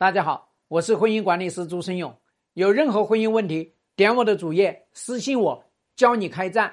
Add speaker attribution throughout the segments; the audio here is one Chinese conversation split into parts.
Speaker 1: 大家好，我是婚姻管理师朱生勇。有任何婚姻问题，点我的主页私信我，教你开战。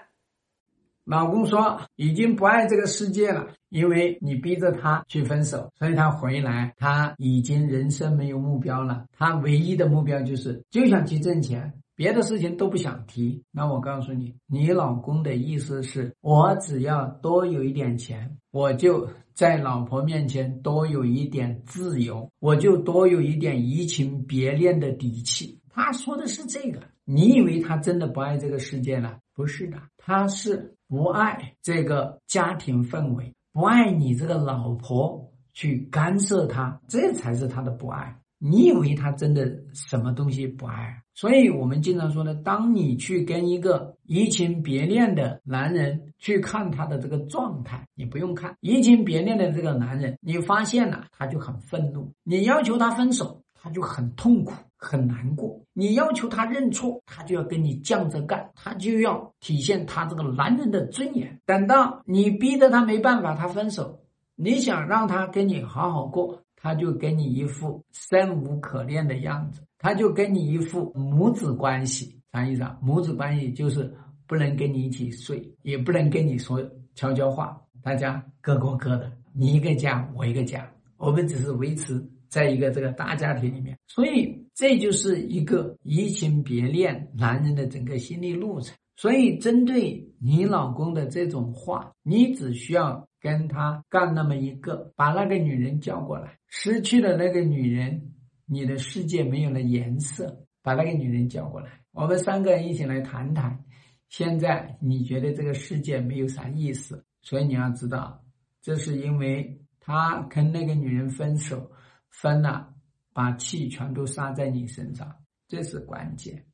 Speaker 2: 老公说已经不爱这个世界了，因为你逼着他去分手，所以他回来，他已经人生没有目标了，他唯一的目标就是就想去挣钱。别的事情都不想提，那我告诉你，你老公的意思是我只要多有一点钱，我就在老婆面前多有一点自由，我就多有一点移情别恋的底气。他说的是这个，你以为他真的不爱这个世界了？不是的，他是不爱这个家庭氛围，不爱你这个老婆去干涉他，这才是他的不爱。你以为他真的什么东西不爱？所以我们经常说呢，当你去跟一个移情别恋的男人去看他的这个状态，你不用看移情别恋的这个男人，你发现了他就很愤怒，你要求他分手，他就很痛苦、很难过；你要求他认错，他就要跟你犟着干，他就要体现他这个男人的尊严。等到你逼得他没办法，他分手，你想让他跟你好好过。他就跟你一副生无可恋的样子，他就跟你一副母子关系，啥意思啊？母子关系就是不能跟你一起睡，也不能跟你说悄悄话，大家各过各的，你一个家，我一个家，我们只是维持在一个这个大家庭里面，所以这就是一个移情别恋男人的整个心理路程。所以针对你老公的这种话，你只需要。跟他干那么一个，把那个女人叫过来，失去了那个女人，你的世界没有了颜色。把那个女人叫过来，我们三个人一起来谈谈。现在你觉得这个世界没有啥意思，所以你要知道，这是因为他跟那个女人分手，分了，把气全都撒在你身上，这是关键。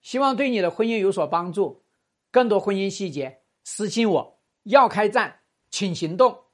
Speaker 1: 希望对你的婚姻有所帮助。更多婚姻细节，私信我。要开战。请行动。